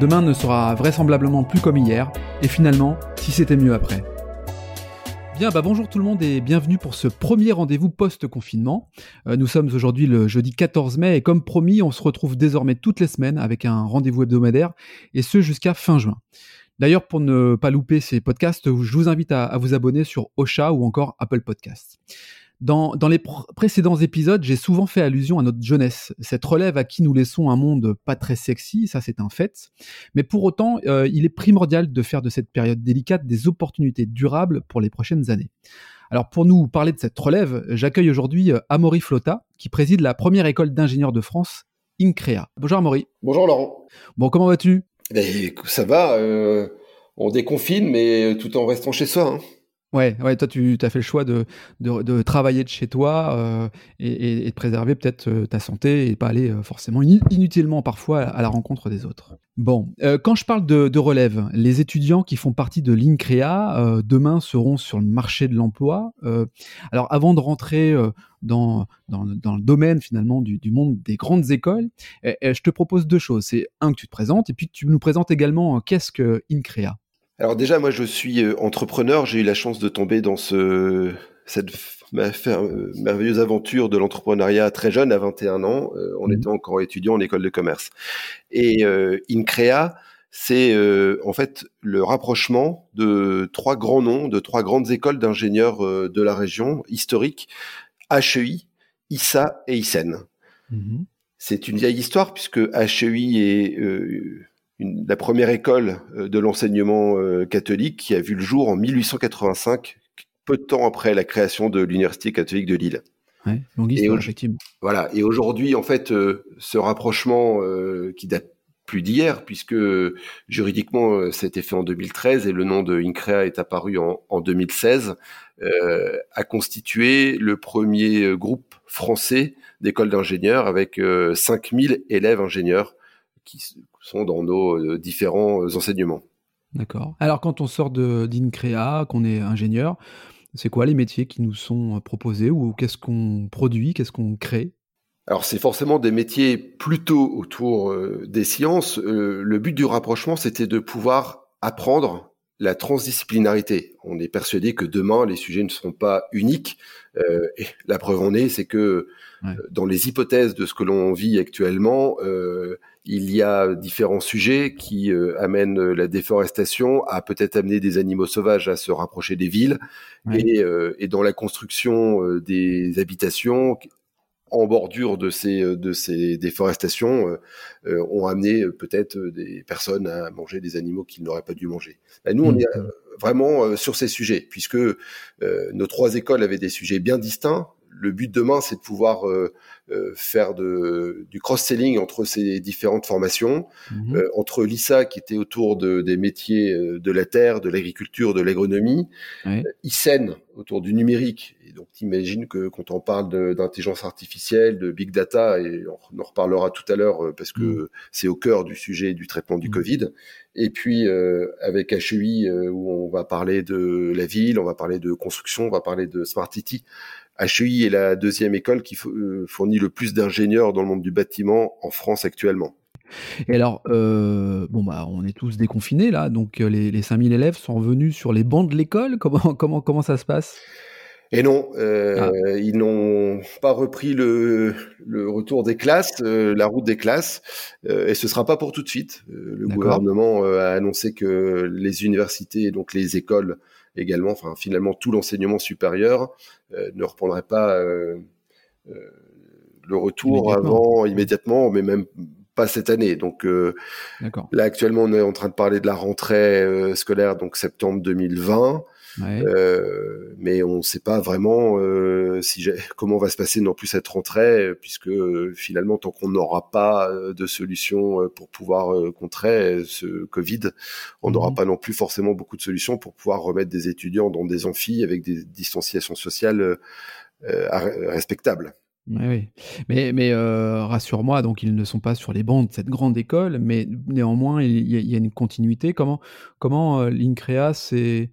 Demain ne sera vraisemblablement plus comme hier, et finalement, si c'était mieux après. Bien, bah bonjour tout le monde et bienvenue pour ce premier rendez-vous post-confinement. Euh, nous sommes aujourd'hui le jeudi 14 mai et comme promis, on se retrouve désormais toutes les semaines avec un rendez-vous hebdomadaire et ce jusqu'à fin juin. D'ailleurs, pour ne pas louper ces podcasts, je vous invite à, à vous abonner sur Ocha ou encore Apple Podcasts. Dans, les précédents épisodes, j'ai souvent fait allusion à notre jeunesse, cette relève à qui nous laissons un monde pas très sexy, ça c'est un fait. Mais pour autant, euh, il est primordial de faire de cette période délicate des opportunités durables pour les prochaines années. Alors pour nous parler de cette relève, j'accueille aujourd'hui euh, Amaury Flotta, qui préside la première école d'ingénieurs de France, INCREA. Bonjour Amaury. Bonjour Laurent. Bon, comment vas-tu? Ben, Ça va, euh, on déconfine, mais tout en restant chez soi. Hein. Ouais, ouais, toi, tu as fait le choix de, de, travailler de chez toi euh, et, de préserver peut-être euh, ta santé et pas aller euh, forcément inutilement parfois à la rencontre des autres. Bon, quand je parle de, relève, les étudiants qui font partie de l'INCREA demain seront sur le marché de l'emploi. alors, avant de rentrer dans, dans, le domaine finalement du, monde des grandes écoles, je te propose deux choses. C'est un que tu te présentes et puis que tu nous présentes également qu'est-ce que INCREA? Alors déjà, moi, je suis euh, entrepreneur. J'ai eu la chance de tomber dans ce, cette euh, merveilleuse aventure de l'entrepreneuriat très jeune, à 21 ans. Euh, on mmh. était encore étudiant en école de commerce. Et Increa, c'est en fait le rapprochement de trois grands noms, de trois grandes écoles d'ingénieurs de la région historique, HEI, ISA et ISEN. Mmh. C'est une vieille histoire puisque HEI est la première école euh, de l'enseignement euh, catholique qui a vu le jour en 1885, peu de temps après la création de l'Université catholique de Lille. Ouais, longue histoire, effectivement. Voilà. Et aujourd'hui, en fait, euh, ce rapprochement qui date plus d'hier, puisque juridiquement, ça a été fait en 2013 et le nom de INCREA est apparu en, en 2016, euh, a constitué le premier groupe français d'écoles d'ingénieurs avec 5000 élèves ingénieurs qui sont dans nos euh, différents euh, enseignements. D'accord. Alors quand on sort d'INCREA, qu'on est ingénieur, c'est quoi les métiers qui nous sont euh, proposés ou qu'est-ce qu'on produit, qu'est-ce qu'on crée? Alors c'est forcément des métiers plutôt autour des sciences. le but du rapprochement, c'était de pouvoir apprendre la transdisciplinarité. On est persuadé que demain, les sujets ne seront pas uniques. et la preuve en est, c'est que dans les hypothèses de ce que l'on vit actuellement, il y a différents sujets qui euh, amènent la déforestation à peut-être amener des animaux sauvages à se rapprocher des villes et, euh, et, dans la construction euh, des habitations en bordure de ces de ces déforestations ont amené peut-être des personnes à manger des animaux qu'ils n'auraient pas dû manger. Bah, nous, on mmh. est vraiment sur ces sujets puisque nos trois écoles avaient des sujets bien distincts le but demain, c'est de pouvoir euh, euh, faire de, du cross-selling entre ces différentes formations, mhm. euh, entre l'ISA qui était autour de, des métiers de la terre, de l'agriculture, de l'agronomie, ISEN autour du numérique. Et donc, t'imagines que quand on parle d'intelligence artificielle, de big data, et on en reparlera tout à l'heure parce que mhm. c'est au cœur du sujet du traitement du mhm. Covid. Et puis avec HEI où on va parler de la ville, on va parler de construction, on va parler de smart city. HEI est la deuxième école qui euh, fournit le plus d'ingénieurs dans le monde du bâtiment en France actuellement. Et alors, euh, bon bah, on est tous déconfinés là, donc euh, les, les 5000 élèves sont venus sur les bancs de l'école? Comment, comment, comment ça se passe? Et non, ah. ils n'ont pas repris le, le, retour des classes, la route des classes, et ce sera pas pour tout de suite. le gouvernement a annoncé que les universités, donc les écoles, également, enfin finalement tout l'enseignement supérieur euh, ne reprendrait pas euh, euh, le retour avant immédiatement, mais même pas cette année. Donc là actuellement on est en train de parler de la rentrée scolaire donc septembre 2020. Euh, mais on ne sait pas vraiment euh, si comment va se passer non plus cette rentrée, puisque finalement, tant qu'on n'aura pas de solution pour pouvoir contrer ce Covid, on n'aura mmh pas non plus forcément beaucoup de solutions pour pouvoir remettre des étudiants dans des amphis avec des distanciations sociales respectables. Oui, mais, mais euh, rassure-moi, donc ils ne sont pas sur les bancs de cette grande école, mais néanmoins il y, a, une continuité. Comment, comment euh, l'INCREA s'est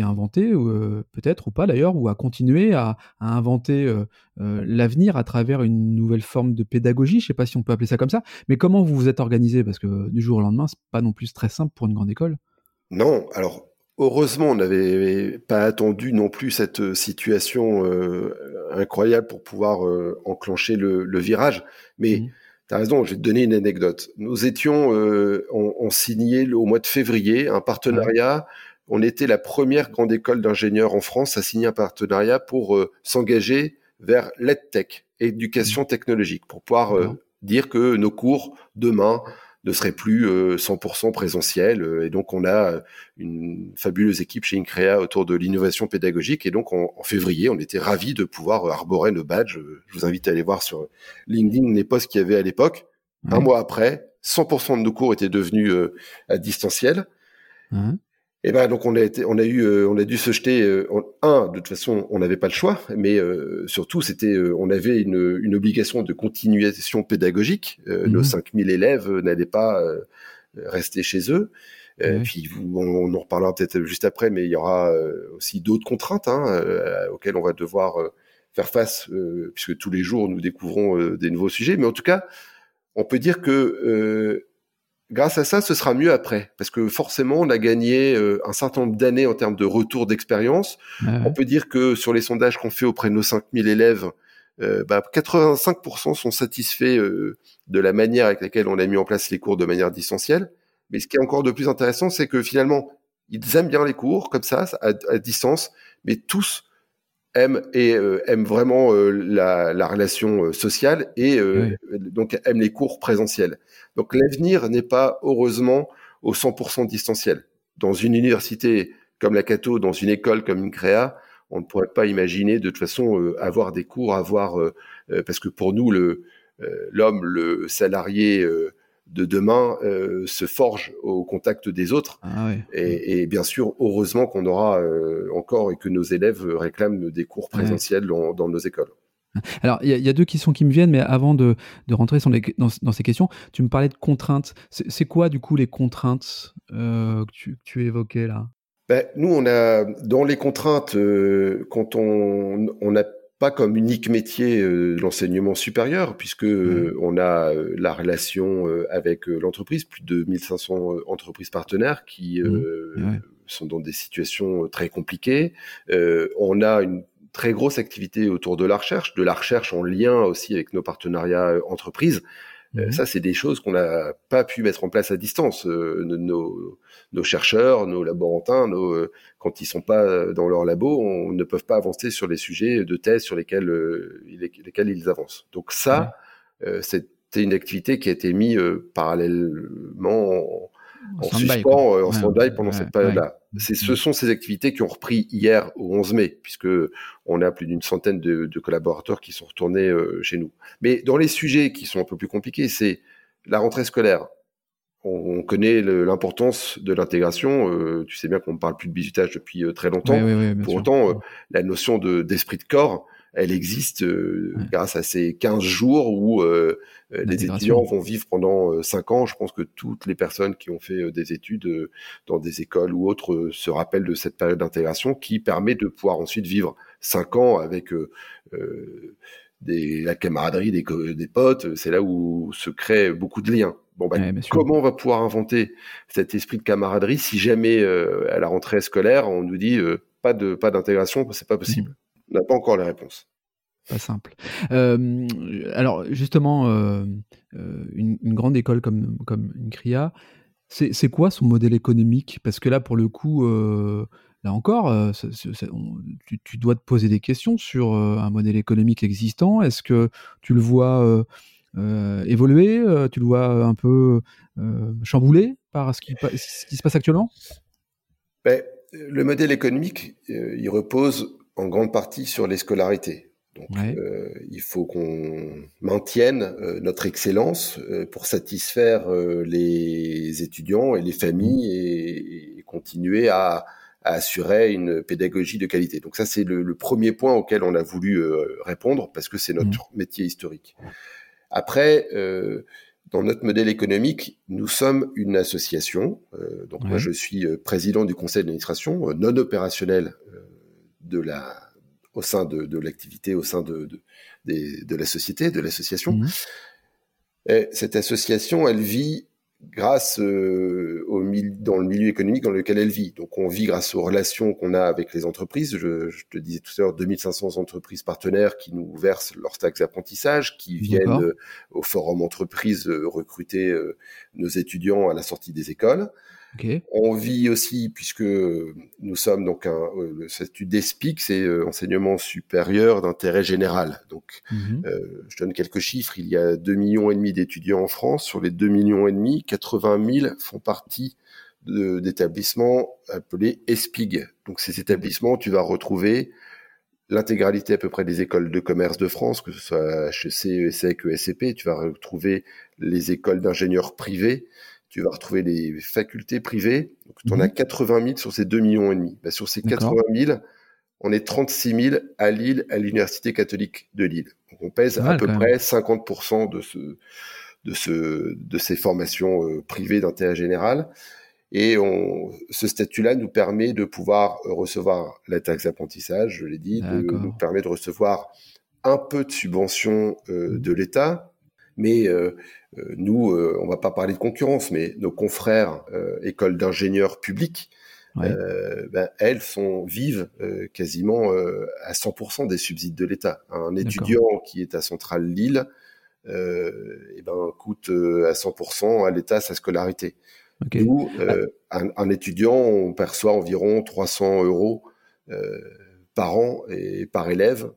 inventé, euh, peut-être ou pas d'ailleurs, ou a continué à, inventer l'avenir à travers une nouvelle forme de pédagogie? Je ne sais pas si on peut appeler ça comme ça, mais comment vous vous êtes organisé? Parce que du jour au lendemain, c'est pas non plus très simple pour une grande école. Non, alors Heureusement, on n'avait pas attendu non plus cette euh, situation euh, incroyable pour pouvoir euh, enclencher le, virage. Mais mmh. tu as raison, je vais te donner une anecdote. Nous étions, on, signé au mois de février un partenariat. On était la première grande école d'ingénieurs en France à signer un partenariat pour s'engager vers l'EdTech, éducation mmh. technologique, pour pouvoir dire que nos cours demain ne serait plus 100% euh, présentiel. Euh, et donc, on a une fabuleuse équipe chez Increa autour de l'innovation pédagogique. Et donc, en, février, on était ravis de pouvoir arborer nos badges. Je vous invite à aller voir sur LinkedIn les posts qu'il y avait à l'époque. Un mois après, 100% de nos cours étaient devenus euh, à distanciel. Et ben donc on a été, on a eu, euh, on a dû se jeter. Euh, un, de toute façon, on n'avait pas le choix, mais euh, surtout c'était, on avait une, une, obligation de continuation pédagogique. Nos 5000 mhm. élèves n'allaient pas rester chez eux. Puis on, en reparlera peut-être juste après, mais il y aura aussi d'autres contraintes hein, auxquelles on va devoir faire face, puisque tous les jours nous découvrons des nouveaux sujets. Mais en tout cas, on peut dire que grâce à ça, ce sera mieux après, parce que forcément, on a gagné euh, un certain nombre d'années en termes de retour d'expérience. On peut dire que sur les sondages qu'on fait auprès de nos 5000 élèves, euh, bah, 85% sont satisfaits euh, de la manière avec laquelle on a mis en place les cours de manière distancielle. Mais ce qui est encore de plus intéressant, c'est que finalement, ils aiment bien les cours comme ça, à, distance, mais tous aiment et aiment vraiment la, la, relation sociale et donc aiment les cours présentiels. Donc l'avenir n'est pas heureusement au 100% distanciel. Dans une université comme la Cato, dans une école comme une créa, on ne pourrait pas imaginer de toute façon euh, avoir des cours, avoir euh, euh, parce que pour nous le l'homme, le salarié de demain se forge au contact des autres. Ah et, bien sûr, heureusement qu'on aura encore et que nos élèves réclament des cours présentiels dans nos écoles. Alors, il y, a deux questions qui me viennent, mais avant de, rentrer dans, ces questions, tu me parlais de contraintes. C'est quoi, du coup, les contraintes euh, que, tu, évoquais là? Ben, Nous, on a, dans les contraintes, euh, quand on n'a pas comme unique métier euh, l'enseignement supérieur, puisque on a la relation avec l'entreprise, plus de 1500 entreprises partenaires qui mmh. sont dans des situations très compliquées. on a une très grosse activité autour de la recherche, de la recherche en lien aussi avec nos partenariats euh, entreprises. Euh, mhm. ça, c'est des choses qu'on n'a pas pu mettre en place à distance. Euh, nos, nos, chercheurs, nos laborantins, nos, quand ils sont pas dans leur labo, on ne peuvent pas avancer sur les sujets de thèse sur lesquels, lesquels ils avancent. Donc ça, c'était une activité qui a été mise parallèlement en, suspens, en stand-by pendant cette période-là. Ce sont ces activités qui ont repris hier au 11 mai, puisque on a plus d'une centaine de, collaborateurs qui sont retournés euh, chez nous. Mais dans les sujets qui sont un peu plus compliqués, c'est la rentrée scolaire. On, connaît l'importance de l'intégration. Euh, tu sais bien qu'on ne parle plus de bisutage depuis euh, très longtemps. Pour autant, la notion d'esprit de corps, elle existe euh, grâce à ces 15 jours où euh, euh, les étudiants vont vivre pendant 5 ans. Je pense que toutes les personnes qui ont fait des études dans des écoles ou autres se rappellent de cette période d'intégration qui permet de pouvoir ensuite vivre 5 ans avec des, la camaraderie des, des potes. C'est là où se crée beaucoup de liens. Bon, ben, comment on va pouvoir inventer cet esprit de camaraderie si jamais à la rentrée scolaire on nous dit pas de pas d'intégration, c'est pas possible? On n'a pas encore les réponses. Pas simple. Euh, alors justement, euh, euh, une, grande école comme, comme une CRIA, c'est quoi son modèle économique? Parce que là, pour le coup, là encore, tu, dois te poser des questions sur un modèle économique existant. Est-ce que tu le vois évoluer Tu le vois un peu chamboulé par ce qui, ce qui se passe actuellement? Ben, le modèle économique, il repose en grande partie sur les scolarités. Donc, euh, il faut qu'on maintienne euh, notre excellence euh, pour satisfaire les étudiants et les familles et, continuer à, assurer une pédagogie de qualité. Donc ça, c'est le, premier point auquel on a voulu répondre parce que c'est notre mmh. métier historique. Après, dans notre modèle économique, nous sommes une association. donc moi, je suis président du conseil d'administration non opérationnel de la au sein de, l'activité, au sein de, de, la société, de l'association. Mmh. cette association, elle vit grâce euh, au dans le milieu économique dans lequel elle vit. Donc on vit grâce aux relations qu'on a avec les entreprises. Je, te disais tout à l'heure, 2500 entreprises partenaires qui nous versent leurs taxes d'apprentissage, qui viennent euh, au forum entreprise euh, recruter nos étudiants à la sortie des écoles. On vit aussi, puisque nous sommes donc un, euh, le statut d'ESPIC, c'est euh, enseignement supérieur d'intérêt général. Donc, mhm. euh, je donne quelques chiffres. Il y a 2 millions et demi d'étudiants en France. Sur les 2 millions et demi, 80 000 font partie d'établissements appelés ESPIG. Donc, ces établissements, tu vas retrouver l'intégralité à peu près des écoles de commerce de France, que ce soit HEC, ESSEC, ESCP. Tu vas retrouver les écoles d'ingénieurs privés tu vas retrouver les facultés privées. tu en as 80 mhm. 000 sur ces 2 millions et demi. Bah, sur ces 80 000, on est 36 000 à Lille, à l'Université catholique de Lille. Donc, on pèse à peu près 50% de, ce, de, ce, de ces formations euh, privées d'intérêt général. Et on, ce statut-là nous permet de pouvoir recevoir la taxe d'apprentissage, je l'ai dit, de, nous permet de recevoir un peu de subvention euh, de l'État, mais euh, euh, nous, euh, on va pas parler de concurrence, mais nos confrères euh, écoles d'ingénieurs publics, ben, elles sont vives quasiment à 100% des subsides de l'État. Un étudiant qui est à Centrale Lille, eh ben, coûte à 100% à l'État sa scolarité. Nous, un, étudiant, on perçoit environ 300 euros par an et par élève.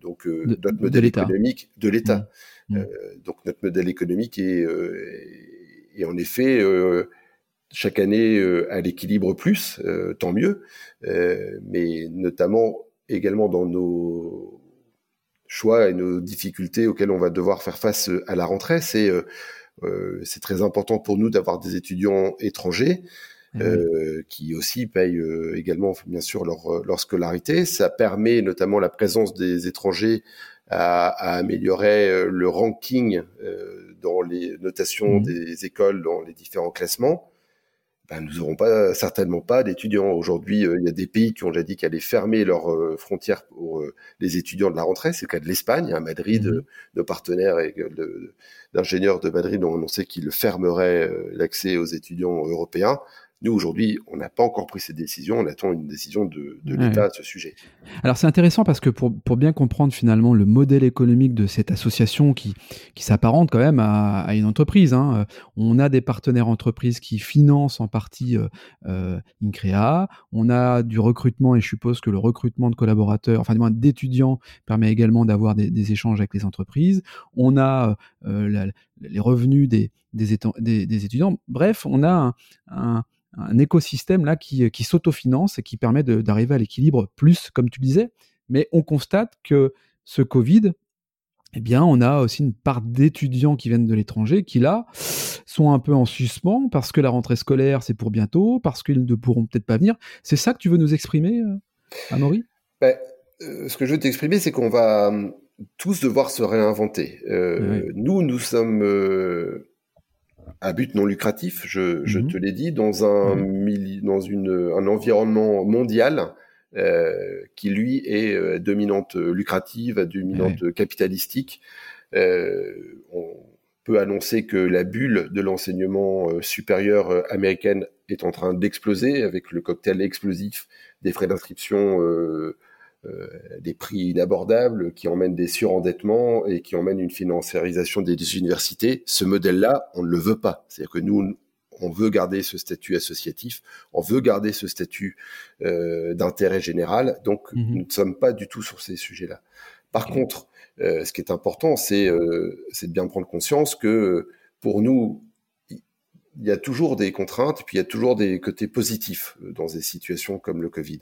donc notre modèle économique de l'État. Mmh. Mm. Euh, donc notre modèle économique est, euh, en effet euh, chaque année à l'équilibre plus, tant mieux, mais notamment également dans nos choix et nos difficultés auxquelles on va devoir faire face à la rentrée, c'est c'est très important pour nous d'avoir des étudiants étrangers. Eh qui aussi payent également bien sûr leur, leur scolarité. Ça permet notamment la présence des étrangers à, à améliorer euh, le ranking euh, dans les notations mmh. des écoles dans les différents classements, ben, nous n'aurons pas certainement pas d'étudiants. Aujourd'hui, euh, il y a des pays qui ont déjà dit qu'ils allaient fermer leurs frontières pour les étudiants de la rentrée. C'est le cas de l'Espagne. À Madrid, mmh. nos partenaires et d'ingénieurs de Madrid ont annoncé qu'ils fermeraient l'accès aux étudiants européens. Nous, aujourd'hui, on n'a pas encore pris cette décision, on attend une décision de, l'État à ce sujet. Alors c'est intéressant parce que pour, bien comprendre finalement le modèle économique de cette association qui, qui s'apparente quand même à, une entreprise, hein, euh, on a des partenaires entreprises qui financent en partie euh, euh, INCREA, on a du recrutement et je suppose que le recrutement de collaborateurs, enfin du moins d'étudiants, permet également d'avoir des, échanges avec les entreprises, on a les revenus des, étudiants, bref, on a un écosystème là qui, qui s'autofinance et qui permet d'arriver à l'équilibre plus, comme tu disais. Mais on constate que ce Covid, eh bien, on a aussi une part d'étudiants qui viennent de l'étranger qui, là, sont un peu en suspens parce que la rentrée scolaire, c'est pour bientôt, parce qu'ils ne pourront peut-être pas venir. C'est ça que tu veux nous exprimer, euh, Amaury? Ben, euh, Ce que je veux t'exprimer, c'est qu'on va hum, tous devoir se réinventer. Euh, nous, nous sommes à but non lucratif, je, je mhm. te l'ai dit, dans un, mhm. dans une, un environnement mondial euh, qui lui est euh, dominante lucrative, dominante capitalistique. Euh, on peut annoncer que la bulle de l'enseignement euh, supérieur euh, américaine est en train d'exploser avec le cocktail explosif des frais d'inscription euh, des prix inabordables qui emmènent des surendettements et qui emmènent une financiarisation des, universités. Ce modèle-là, on ne le veut pas. C'est-à-dire que nous, on veut garder ce statut associatif, on veut garder ce statut euh, d'intérêt général. Donc, mmh nous ne sommes pas du tout sur ces sujets-là. Par contre, euh, ce qui est important, c'est de bien prendre conscience que pour nous, il y a toujours des contraintes, et puis il y a toujours des côtés positifs dans des situations comme le Covid.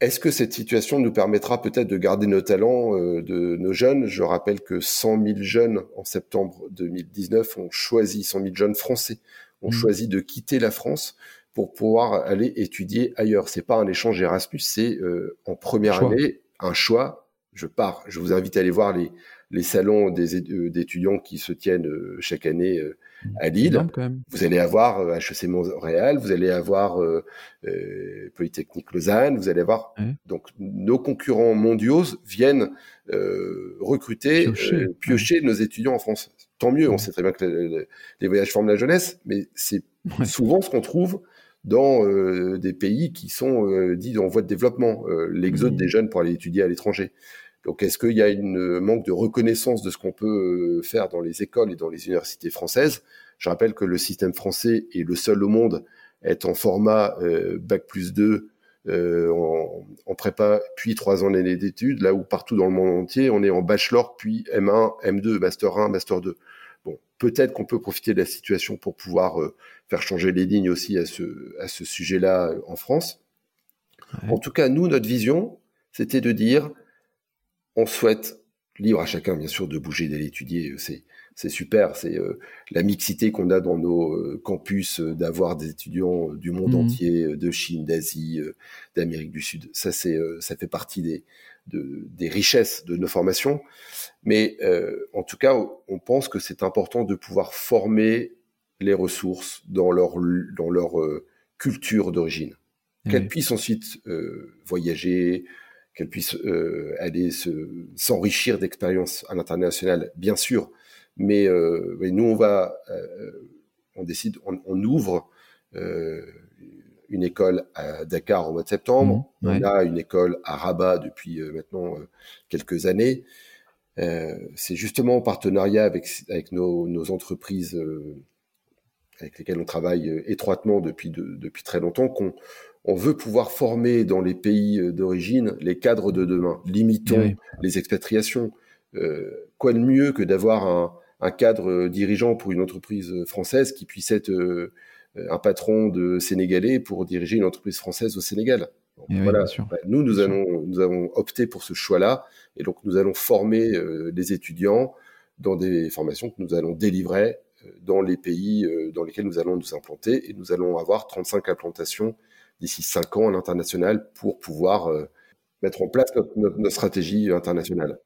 Est-ce que cette situation nous permettra peut-être de garder nos talents euh, de nos jeunes? Je rappelle que 100 000 jeunes en septembre 2019 ont choisi, 100 000 jeunes français ont mmh. choisi de quitter la France pour pouvoir aller étudier ailleurs. C'est pas un échange Erasmus, c'est euh, en première année un choix. Je pars. Je vous invite à aller voir les, les salons euh, d'étudiants qui se tiennent chaque année à Lille. Vous allez avoir HEC euh, Montréal, vous allez avoir euh, euh, Polytechnique Lausanne, vous allez avoir donc nos concurrents mondiaux viennent recruter, piocher, nos étudiants en France. Tant mieux, on sait très bien que les voyages forment la jeunesse, mais c'est souvent ce qu'on trouve dans des pays qui sont dits en voie de développement, l'exode des jeunes pour aller étudier à l'étranger. Donc, est-ce qu'il y a une manque de reconnaissance de ce qu'on peut euh, faire dans les écoles et dans les universités françaises? Je rappelle que le système français est le seul au monde à être en format euh, bac plus 2 euh, en, prépa, puis trois ans d'année d'études, là où partout dans le monde entier, on est en bachelor, puis M1, M2, master 1, master 2. Bon, peut-être qu'on peut profiter de la situation pour pouvoir faire changer les lignes aussi à ce, à ce sujet-là en France. En tout cas, nous, notre vision, c'était de dire, on souhaite libre à chacun, bien sûr, de bouger, d'aller étudier. C'est c'est super. C'est euh, la mixité qu'on a dans nos euh, campus, euh, d'avoir des étudiants du monde mmh. entier, de Chine, d'Asie, d'Amérique du Sud. Ça, c'est ça fait partie des des richesses de nos formations. Mais en tout cas, on pense que c'est important de pouvoir former les ressources dans leur dans leur culture d'origine, qu'elles puissent ensuite voyager, qu'elle puisse euh, aller s'enrichir d'expériences à l'international, bien sûr. Mais, euh, nous, on va, euh, on décide, on, ouvre une école à Dakar au mois de septembre. Mmh, on a une école à Rabat depuis maintenant quelques années. c'est justement en partenariat avec, avec nos, nos entreprises avec lesquelles on travaille étroitement depuis, depuis très longtemps qu'on on veut pouvoir former dans les pays euh, d'origine les cadres de demain. Limitons les expatriations. Euh, quoi de mieux que d'avoir un, cadre euh, dirigeant pour une entreprise française qui puisse être un patron de Sénégalais pour diriger une entreprise française au Sénégal? voilà. nous, nous allons, nous avons opté pour ce choix-là, et donc nous allons former les étudiants dans des formations que nous allons délivrer dans les pays dans lesquels nous allons nous implanter, et nous allons avoir 35 implantations d'ici cinq ans à l'international pour pouvoir euh, mettre en place notre, stratégie internationale.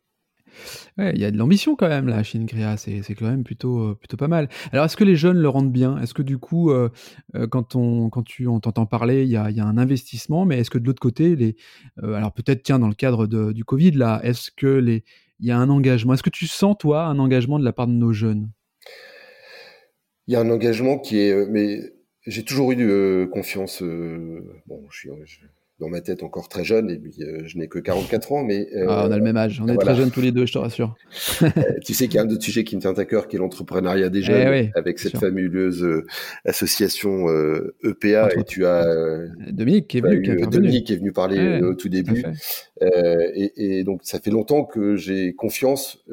il y a de l'ambition quand même là chez Ingria, c'est, quand même plutôt, euh, plutôt pas mal. Alors est-ce que les jeunes le rendent bien? Est-ce que du coup, euh, quand, on, quand tu, on t'entend parler, il y a, un investissement, mais est-ce que de l'autre côté, les, alors peut-être tiens dans le cadre du Covid là, est-ce que les, il y a un engagement? Est-ce que tu sens toi un engagement de la part de nos jeunes? Il y a un engagement qui est, mais j'ai toujours eu euh, confiance. Euh, bon, je suis dans ma tête encore très jeune et puis euh, je n'ai que 44 ans, mais ah, on a le même âge. On est très jeunes tous les deux, je te rassure. tu sais qu'il y a un autre sujet qui me tient à cœur, qui est l'entrepreneuriat des jeunes, eh avec cette fabuleuse association EPA. E et tu as Dominique qui est venu, qui Dominique qui est venu parler au tout début. Et, et, donc ça fait longtemps que j'ai confiance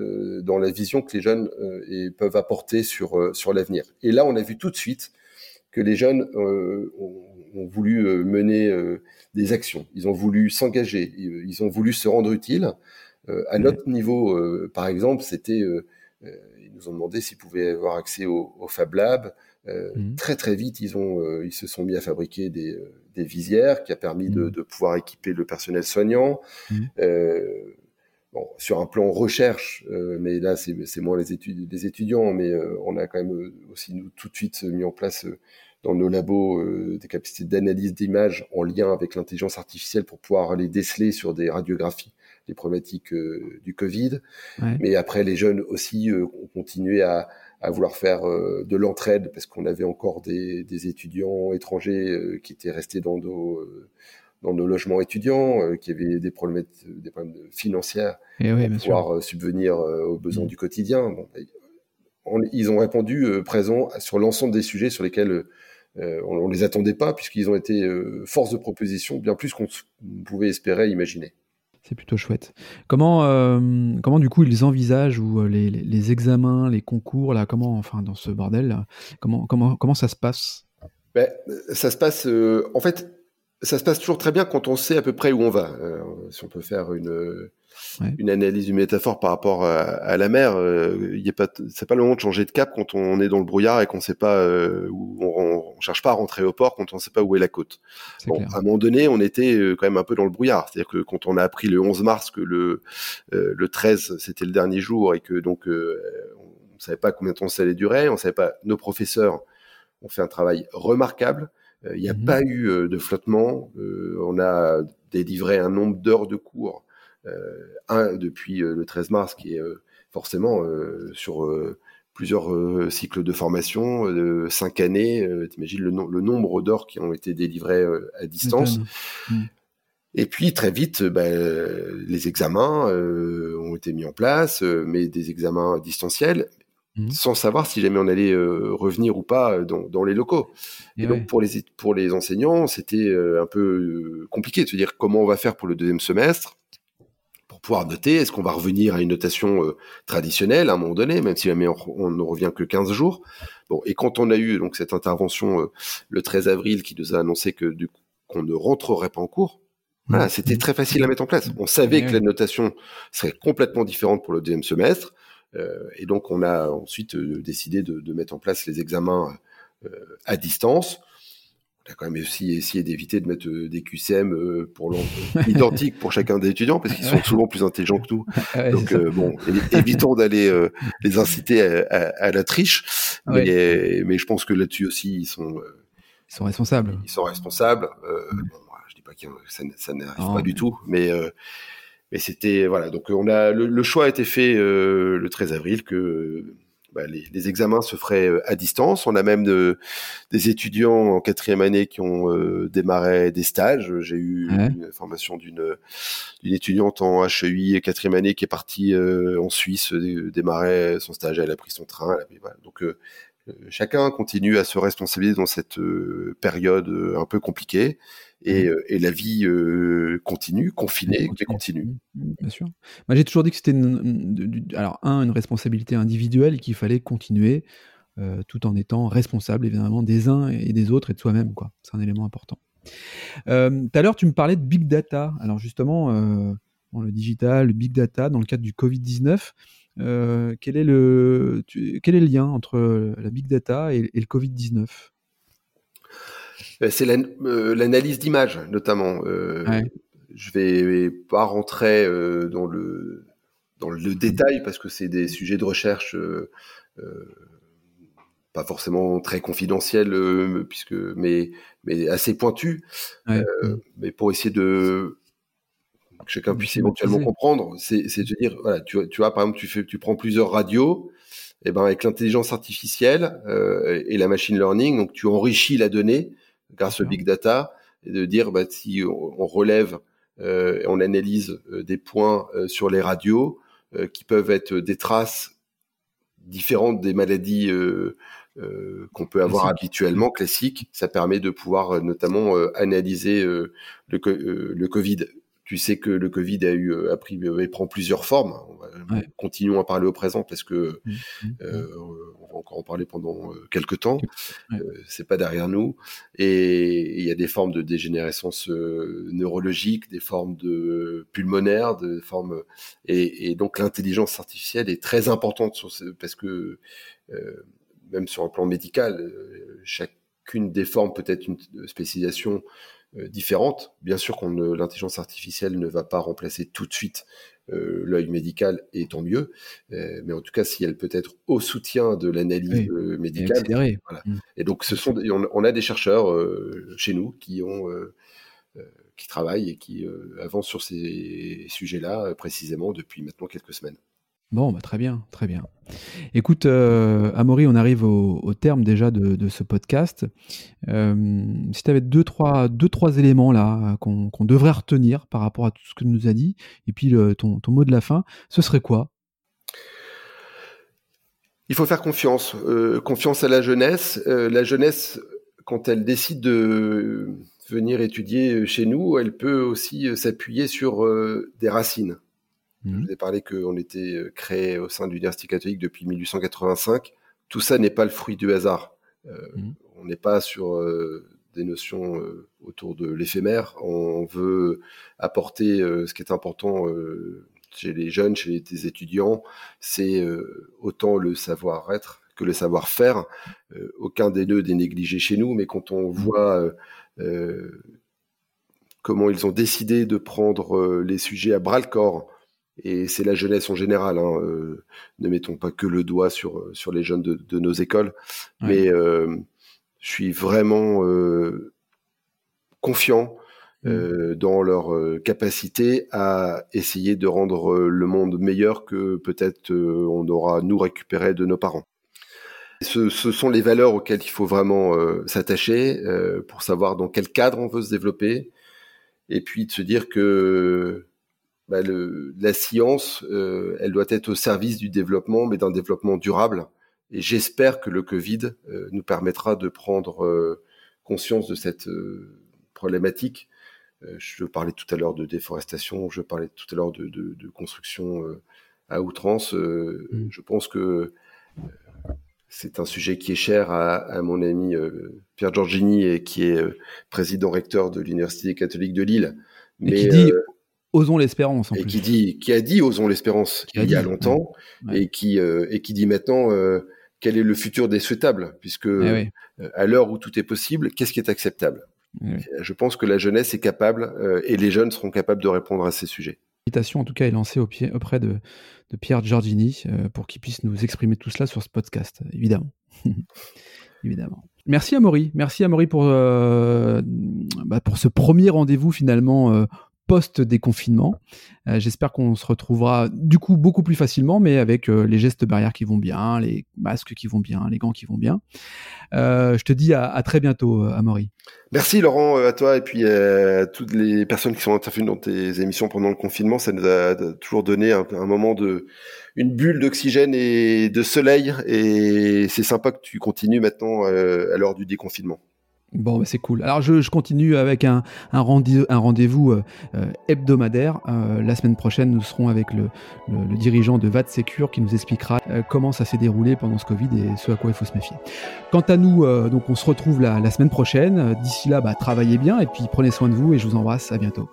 dans la vision que les jeunes et peuvent apporter sur sur l'avenir. Et là, on a vu tout de suite que les jeunes euh, ont, voulu euh, mener euh, des actions, ils ont voulu s'engager, ils ont voulu se rendre utiles. à notre niveau, par exemple, c'était, ils nous ont demandé s'ils pouvaient avoir accès au, Fab Lab. Mmh. Très très vite, ils ont, ils se sont mis à fabriquer des, visières qui a permis de, mmh. pouvoir équiper le personnel soignant. Mmh. Bon, sur un plan recherche, mais là c'est moins les, études, des étudiants, mais on a quand même aussi nous tout de suite mis en place dans nos labos euh, des capacités d'analyse d'images en lien avec l'intelligence artificielle pour pouvoir aller déceler sur des radiographies les problématiques euh, du Covid. Mais après, les jeunes aussi euh, ont continué à, à vouloir faire de l'entraide parce qu'on avait encore des, des étudiants étrangers qui étaient restés dans nos dans nos logements étudiants, qui avaient des problèmes, des problèmes financiers Et pour pouvoir subvenir aux besoins mm. du quotidien. Bon, ils ont répondu présent sur l'ensemble des sujets sur lesquels euh, on, ne les attendait pas puisqu'ils ont été euh, force de proposition bien plus qu'on pouvait espérer, imaginer. C'est plutôt chouette. Comment, comment du coup ils envisagent ou les, les, examens, les concours là, comment, enfin dans ce bordel, comment, comment, comment ça se passe? Ben, Ça se passe, en fait, ça se passe toujours très bien quand on sait à peu près où on va. si on peut faire une une analyse, une métaphore par rapport à, la mer. Euh, il pas, c'est pas le moment de changer de cap quand on est dans le brouillard et qu'on sait pas euh, où on, cherche pas à rentrer au port quand on sait pas où est la côte. Bon, à un moment donné, on était euh, quand même un peu dans le brouillard. C'est-à-dire que quand on a appris le 11 mars que le le 13 c'était le dernier jour et que donc on savait pas combien de temps ça allait durer, on savait pas. Nos professeurs ont fait un travail remarquable. Il n'y a mmh pas eu de flottement. on a délivré un nombre d'heures de cours euh, un depuis euh, le 13 mars, qui est euh, forcément sur plusieurs cycles de formation, de cinq années. T'imagines le, le, nombre d'heures qui ont été délivrées à distance. Mm. Et puis très vite, bah, les examens ont été mis en place, mais des examens distanciels, mm. sans savoir si jamais on allait revenir ou pas dans, dans les locaux. Et, donc pour les pour les enseignants, c'était un peu compliqué de se dire comment on va faire pour le deuxième semestre pouvoir noter. Est-ce qu'on va revenir à une notation euh, traditionnelle à un moment donné, même si jamais on, ne revient que 15 jours? Bon, et quand on a eu donc cette intervention euh, le 13 avril qui nous a annoncé que du qu'on ne rentrerait pas en cours, voilà, mmh. c'était très facile à mettre en place. On savait que la notation serait complètement différente pour le deuxième semestre, euh, et donc on a ensuite décidé de, de, mettre en place les examens à distance on a quand même aussi essayé d'éviter de mettre euh, des QCM euh, pour identiques pour chacun des étudiants parce qu'ils sont souvent plus intelligents que nous. Donc euh, bon, évitons d'aller les inciter à, la triche. Mais, mais, je pense que là-dessus aussi ils sont ils sont responsables. Ils sont responsables. Mm. bon, je dis pas que ça, ça n'arrive pas du tout, mais mais c'était voilà. Donc on a le, le choix a été fait le 13 avril que bah, les, examens se feraient euh, à distance. On a même des étudiants en quatrième année qui ont euh, démarré des stages. J'ai eu une formation d'une étudiante en HEI quatrième année qui est partie euh, en Suisse démarrer son stage. Elle a pris son train. Donc chacun continue à se responsabiliser dans cette période un peu compliquée. Mmh. Euh, et, la vie euh, continue, confinée, qui continue. Mmh, bien sûr. Moi, j'ai toujours dit que c'était, alors, un, une responsabilité individuelle et qu'il fallait continuer euh, tout en étant responsable, évidemment, des uns et des autres et de soi-même. Quoi. C'est un élément important. tout à l'heure, tu me parlais de big data. Alors, justement, dans le digital, le big data, dans le cadre du Covid-19, quel, est le, quel est le lien entre la big data et, et le Covid-19 euh, c'est euh, l'analyse d'image, notamment. Euh, je vais pas rentrer dans le dans le détail parce que c'est des sujets de recherche pas forcément très confidentiels, puisque mais mais assez pointus. mais pour essayer de que chacun puisse éventuellement comprendre, c'est de dire voilà, tu, tu vois par exemple tu fais tu prends plusieurs radios et eh ben avec l'intelligence artificielle et la machine learning, donc tu enrichis la donnée grâce au big data et de dire bah, si on, relève euh, et on analyse euh, des points euh, sur les radios qui peuvent être des traces différentes des maladies qu'on peut avoir habituellement classiques, ça permet de pouvoir notamment analyser le, le Covid tu sais que le Covid a eu a pris prend plusieurs formes. Continuons à parler au présent parce que mmh, mmh, euh, mmh. on va encore en parler pendant euh, quelques temps. Euh, c'est pas derrière nous. Et il y a des formes de dégénérescence neurologique, des formes de pulmonaires, des formes et, et donc l'intelligence artificielle est très importante sur ce, parce que même sur un plan médical, chacune des formes peut être une spécialisation euh, différentes. Bien sûr qu'on l'intelligence artificielle ne va pas remplacer tout de suite euh, l'œil médical, et tant mieux. Euh, mais en tout cas, si elle peut être au soutien de l'analyse médicale, voilà. Mmh. Et donc, ce sont, on, a des chercheurs chez nous qui ont qui travaillent et qui avancent sur ces sujets-là précisément depuis maintenant quelques semaines. Bon, bah, très bien, très bien. Écoute, euh, Amaury, on arrive au, terme déjà de, ce podcast. Euh, si tu avais deux trois, deux, trois éléments là qu'on devrait retenir par rapport à tout ce que tu nous as dit, et puis ton, mot de la fin, ce serait quoi? Il faut faire confiance. Euh, confiance à la jeunesse. la jeunesse, quand elle décide de venir étudier chez nous, elle peut aussi s'appuyer sur des racines. Je mmh. vous ai parlé qu'on était créé au sein de l'Université catholique depuis 1885. Tout ça n'est pas le fruit du hasard. Mmh. On n'est pas sur des notions autour de l'éphémère. On veut apporter ce qui est important chez les jeunes, chez les étudiants, c'est autant le savoir-être que le savoir-faire. aucun des deux n'est négligé chez nous, mais quand on mmh. voit comment ils ont décidé de prendre les sujets à bras le corps, et c'est la jeunesse en général. Hein, ne mettons pas que le doigt sur sur les jeunes de, nos écoles, mais je suis vraiment euh, confiant mmh. euh, dans leur euh, capacité à essayer de rendre le monde meilleur que peut-être on aura nous récupéré de nos parents. Ce, sont les valeurs auxquelles il faut vraiment s'attacher pour savoir dans quel cadre on veut se développer, et puis de se dire que bah, la science, elle doit être au service du développement, mais d'un développement durable et j'espère que le Covid euh, nous permettra de prendre euh, conscience de cette euh, problématique. je parlais tout à l'heure de déforestation, je parlais tout à l'heure de, de, de, construction à outrance. Mmh. Je pense que c'est un sujet qui est cher à, à mon ami Pierre Giorgini et qui est président recteur de l'Université catholique de Lille. Mais, qui dit osons l'espérance et qui dit qui a dit osons l'espérance il y a longtemps et qui et qui dit maintenant quel est le futur des souhaitables, puisque eh euh, à l'heure où tout est possible, qu'est-ce qui est acceptable? Eh Je pense que la jeunesse est capable euh, et les jeunes seront capables de répondre à ces sujets. L'invitation, en tout cas, est lancée auprès de, Pierre Giorgini euh, pour qu'il puisse nous exprimer tout cela sur ce podcast, évidemment. évidemment. Merci Amaury, merci Amaury pour, bah, pour ce premier rendez-vous finalement post-déconfinement. Euh, j'espère qu'on se retrouvera du coup beaucoup plus facilement, mais avec euh, les gestes barrières qui vont bien, les masques qui vont bien, les gants qui vont bien. Euh, je te dis à, très bientôt, Amaury. Merci Laurent, à toi et puis à toutes les personnes qui sont intervenues dans tes émissions pendant le confinement. Ça nous a toujours donné un, un moment de, une bulle d'oxygène et de soleil. Et c'est sympa que tu continues maintenant à l'heure du déconfinement. Bon, bah, c'est cool. Alors, je, continue avec un, rendez-vous euh, euh, hebdomadaire. Euh, la semaine prochaine, nous serons avec le, dirigeant de VAT Secure qui nous expliquera comment ça s'est déroulé pendant ce Covid et ce à quoi il faut se méfier. Quant à nous, donc, on se retrouve la, semaine prochaine. D'ici là, bah, travaillez bien et puis prenez soin de vous et je vous embrasse. À bientôt.